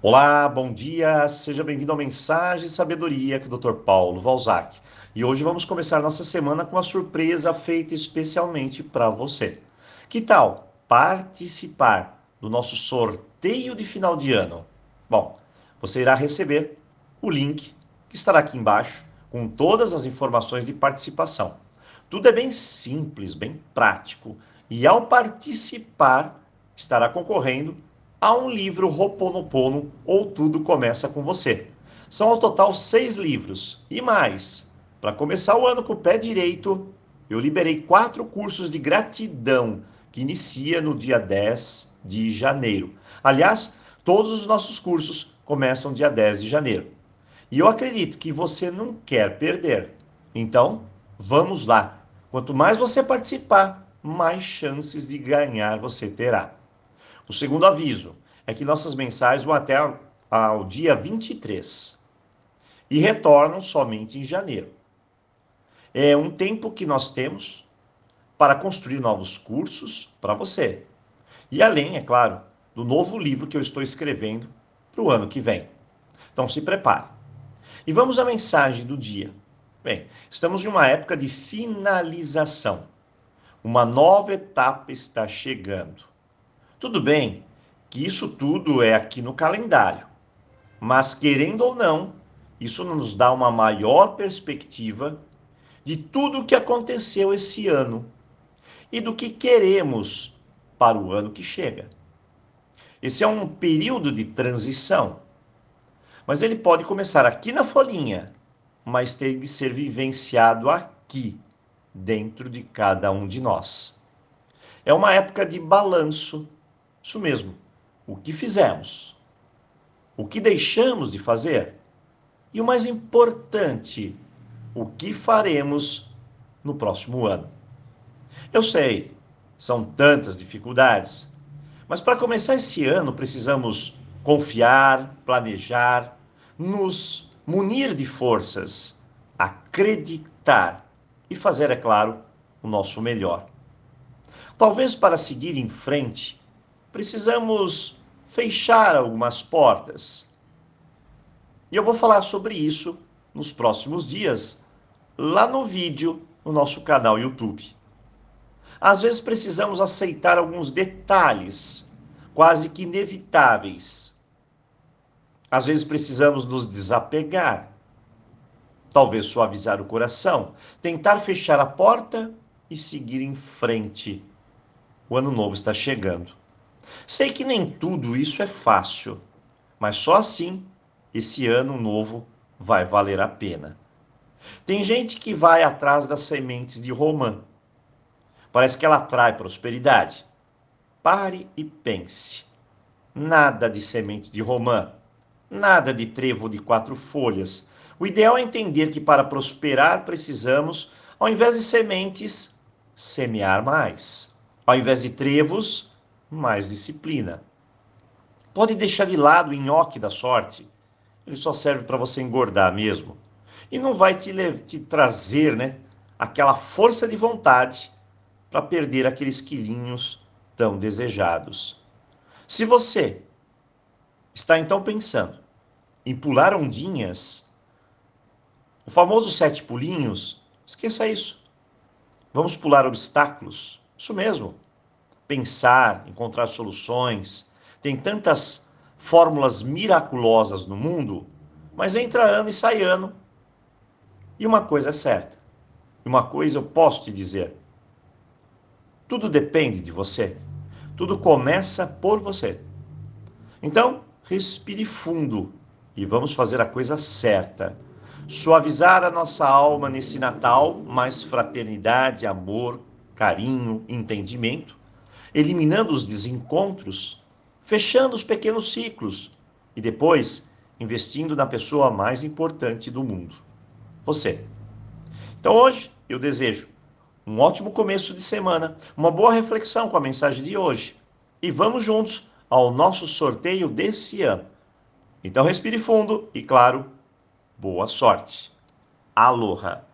Olá, bom dia, seja bem-vindo ao Mensagem de Sabedoria com o Dr. Paulo Valzac. E hoje vamos começar nossa semana com uma surpresa feita especialmente para você. Que tal participar do nosso sorteio de final de ano? Bom, você irá receber o link que estará aqui embaixo com todas as informações de participação. Tudo é bem simples, bem prático, e ao participar estará concorrendo a um livro Roponopono ou Tudo Começa com Você. São ao total seis livros. E mais, para começar o ano com o pé direito, eu liberei quatro cursos de gratidão que inicia no dia 10 de janeiro. Aliás, todos os nossos cursos começam dia 10 de janeiro. E eu acredito que você não quer perder. Então, vamos lá. Quanto mais você participar, mais chances de ganhar você terá. O segundo aviso é que nossas mensagens vão até ao dia 23 e retornam somente em janeiro. É um tempo que nós temos para construir novos cursos para você. E além, é claro, do novo livro que eu estou escrevendo para o ano que vem. Então se prepare. E vamos à mensagem do dia. Bem, estamos em uma época de finalização. Uma nova etapa está chegando. Tudo bem que isso tudo é aqui no calendário, mas querendo ou não, isso nos dá uma maior perspectiva de tudo o que aconteceu esse ano e do que queremos para o ano que chega. Esse é um período de transição, mas ele pode começar aqui na folhinha, mas tem que ser vivenciado aqui, dentro de cada um de nós. É uma época de balanço isso mesmo. O que fizemos? O que deixamos de fazer? E o mais importante, o que faremos no próximo ano? Eu sei, são tantas dificuldades, mas para começar esse ano precisamos confiar, planejar, nos munir de forças, acreditar e fazer, é claro, o nosso melhor. Talvez para seguir em frente, precisamos fechar algumas portas. E eu vou falar sobre isso nos próximos dias, lá no vídeo no nosso canal YouTube. Às vezes precisamos aceitar alguns detalhes, quase que inevitáveis. Às vezes precisamos nos desapegar, talvez suavizar o coração, tentar fechar a porta e seguir em frente. O ano novo está chegando. Sei que nem tudo isso é fácil, mas só assim esse ano novo vai valer a pena. Tem gente que vai atrás das sementes de romã. Parece que ela atrai prosperidade. Pare e pense. Nada de semente de romã, nada de trevo de quatro folhas. O ideal é entender que para prosperar precisamos, ao invés de sementes, semear mais. Ao invés de trevos, mais disciplina. Pode deixar de lado o nhoque da sorte. Ele só serve para você engordar mesmo. E não vai te, te trazer né, aquela força de vontade para perder aqueles quilinhos tão desejados. Se você está então pensando em pular ondinhas, o famoso sete pulinhos, esqueça isso. Vamos pular obstáculos. Isso mesmo pensar, encontrar soluções. Tem tantas fórmulas miraculosas no mundo, mas entra ano e sai ano. E uma coisa é certa, uma coisa eu posso te dizer: tudo depende de você, tudo começa por você. Então, respire fundo e vamos fazer a coisa certa. Suavizar a nossa alma nesse Natal, mais fraternidade, amor, carinho, entendimento eliminando os desencontros, fechando os pequenos ciclos e depois investindo na pessoa mais importante do mundo, você. Então hoje eu desejo um ótimo começo de semana, uma boa reflexão com a mensagem de hoje e vamos juntos ao nosso sorteio desse ano. Então respire fundo e, claro, boa sorte. Aloha!